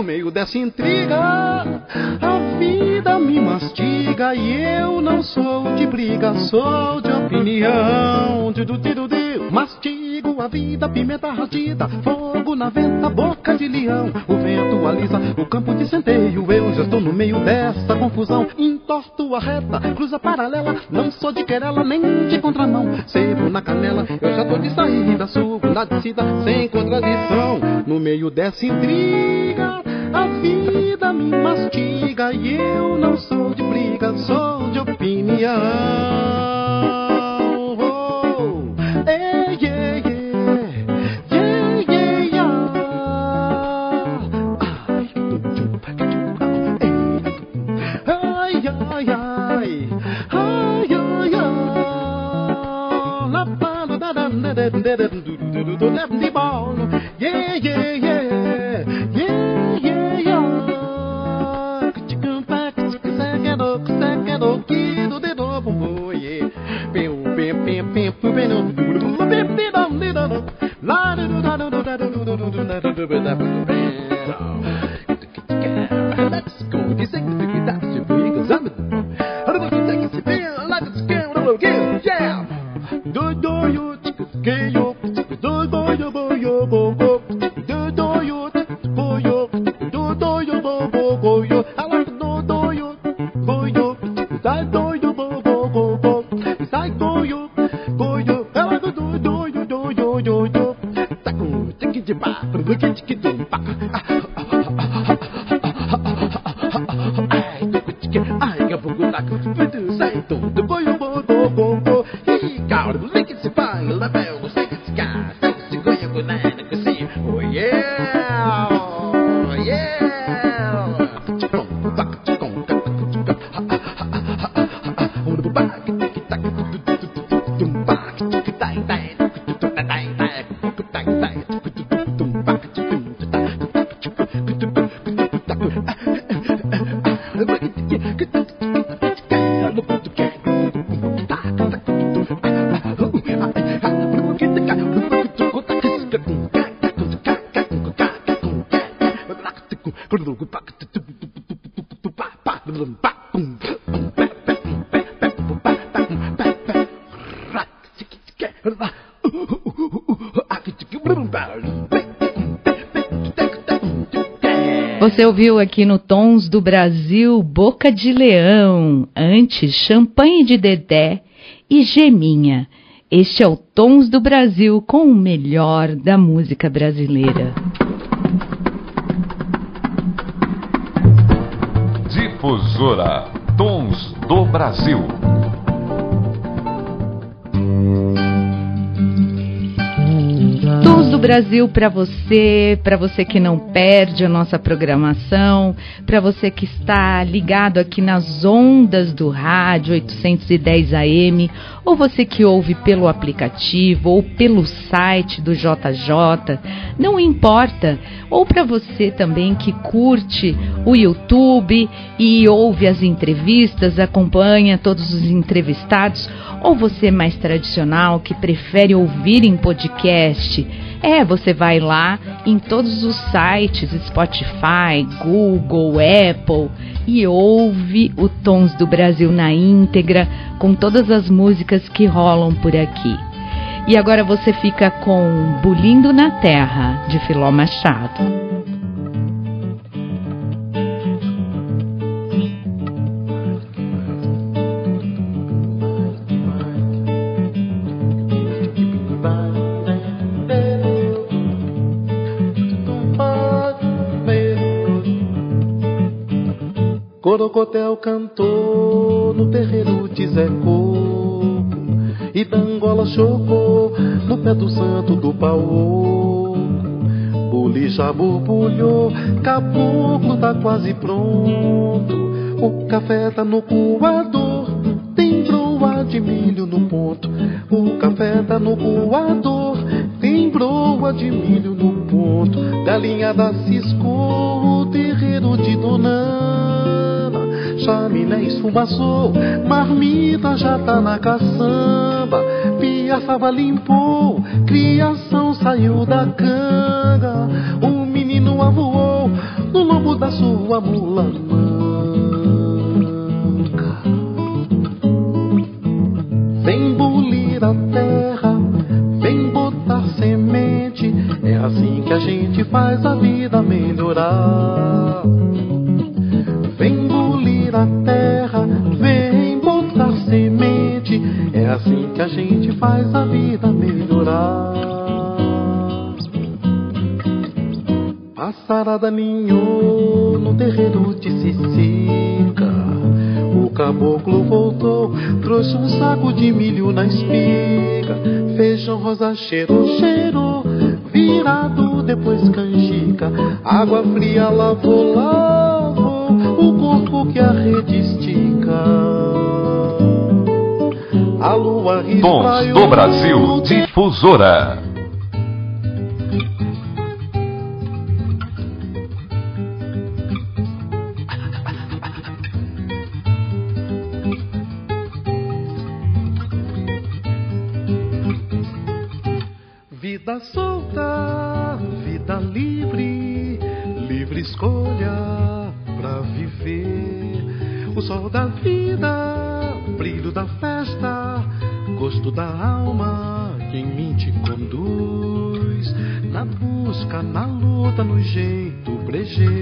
no meio dessa intriga, a vida me mastiga e eu não sou de briga, sou de opinião. Mastigo a vida, pimenta ardida, fogo na venta, boca de leão. O vento alisa o campo de centeio, eu já estou no meio dessa confusão. Entorto a reta, cruza paralela, não sou de querela nem de contramão. Sebo na canela, eu já tô de saída, subo na descida, sem contradição. No meio dessa intriga, a vida me mastiga e eu não sou de briga, sou de opinião. Yeah! Do do you do do do do E cara, lick se vai, label, sei que Você ouviu aqui no Tons do Brasil Boca de Leão, antes Champanhe de Dedé e Geminha. Este é o Tons do Brasil com o melhor da música brasileira. Difusora Tons do Brasil. Brasil para você, para você que não perde a nossa programação, para você que está ligado aqui nas ondas do rádio 810 AM, ou você que ouve pelo aplicativo ou pelo site do JJ, não importa, ou para você também que curte o YouTube e ouve as entrevistas, acompanha todos os entrevistados, ou você mais tradicional que prefere ouvir em podcast, é, você vai lá em todos os sites, Spotify, Google, Apple, e ouve o Tons do Brasil na íntegra, com todas as músicas que rolam por aqui. E agora você fica com Bulindo na Terra, de Filó Machado. Corocotel cantou no terreiro de Zé Coco E Dangola chocou no pé do santo do pau Bulija borbulhou, caboclo tá quase pronto. O café tá no coador, tem broa de milho no ponto. O café tá no coador, tem broa de milho no ponto. Galinha da ciscou, o terreiro de Dona chaminé esfumaçou, marmita já tá na caçamba, piaçava limpou, criação saiu da canga, o menino avoou no lombo da sua mula. Vem bulir a terra, vem botar semente, é assim que a gente faz a vida melhorar trouxe um saco de milho na espiga. Feijão rosa cheirou, cheirou, virado depois canjica. Água fria lavou, lavou o corpo que a rede estica. A lua Tons do Brasil Difusora. Solta, vida livre, livre escolha pra viver. O sol da vida, brilho da festa, gosto da alma, quem me te conduz. Na busca, na luta, no jeito brejeiro,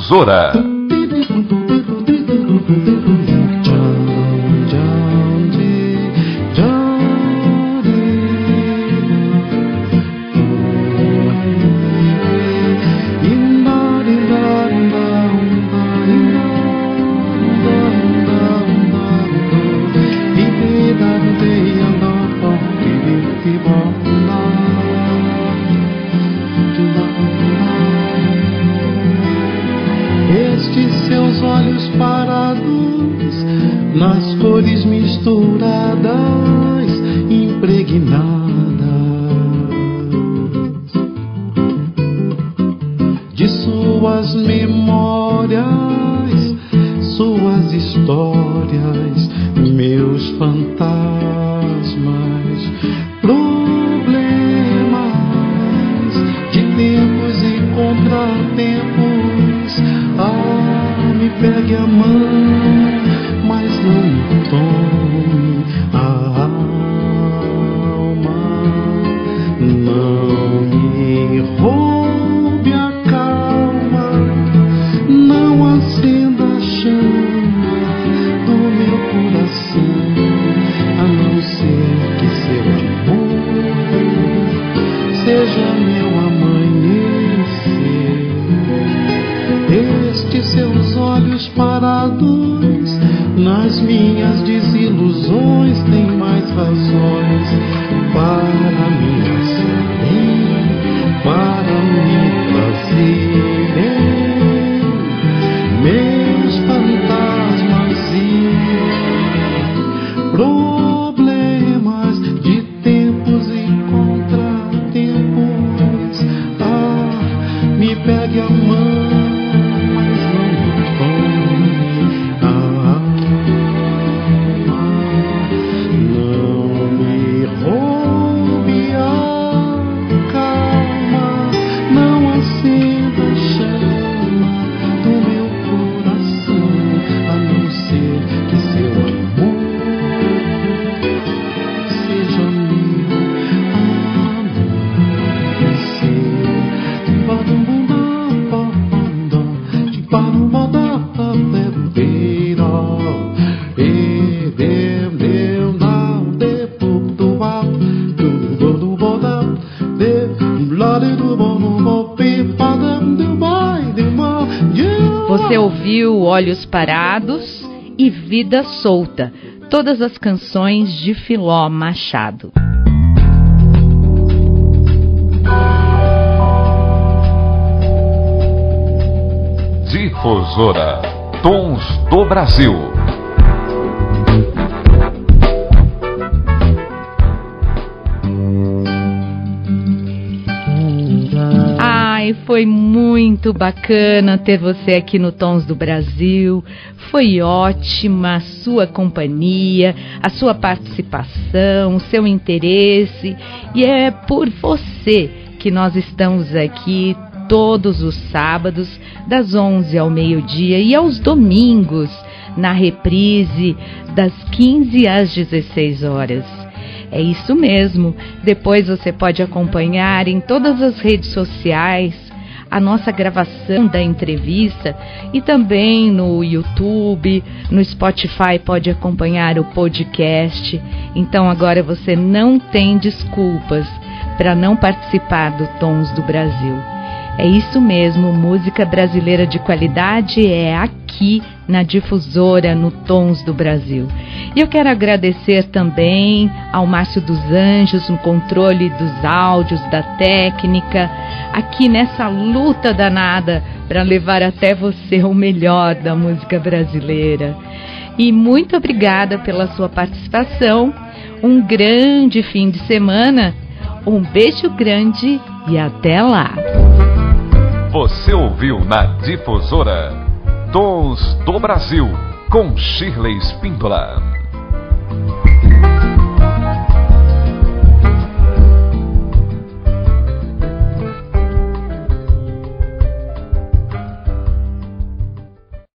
Difusora. Olhos Parados e Vida Solta, todas as canções de Filó Machado. Difusora Tons do Brasil. Foi muito bacana ter você aqui no Tons do Brasil. Foi ótima a sua companhia, a sua participação, o seu interesse. E é por você que nós estamos aqui todos os sábados, das 11 ao meio-dia e aos domingos, na reprise, das 15 às 16 horas. É isso mesmo. Depois você pode acompanhar em todas as redes sociais a nossa gravação da entrevista e também no YouTube, no Spotify pode acompanhar o podcast. Então agora você não tem desculpas para não participar do Tons do Brasil. É isso mesmo, música brasileira de qualidade é aqui na difusora no Tons do Brasil. E eu quero agradecer também ao Márcio dos Anjos no controle dos áudios, da técnica, aqui nessa luta danada para levar até você o melhor da música brasileira. E muito obrigada pela sua participação. Um grande fim de semana. Um beijo grande e até lá! Você ouviu na Difusora Tons do Brasil com Shirley Spindola.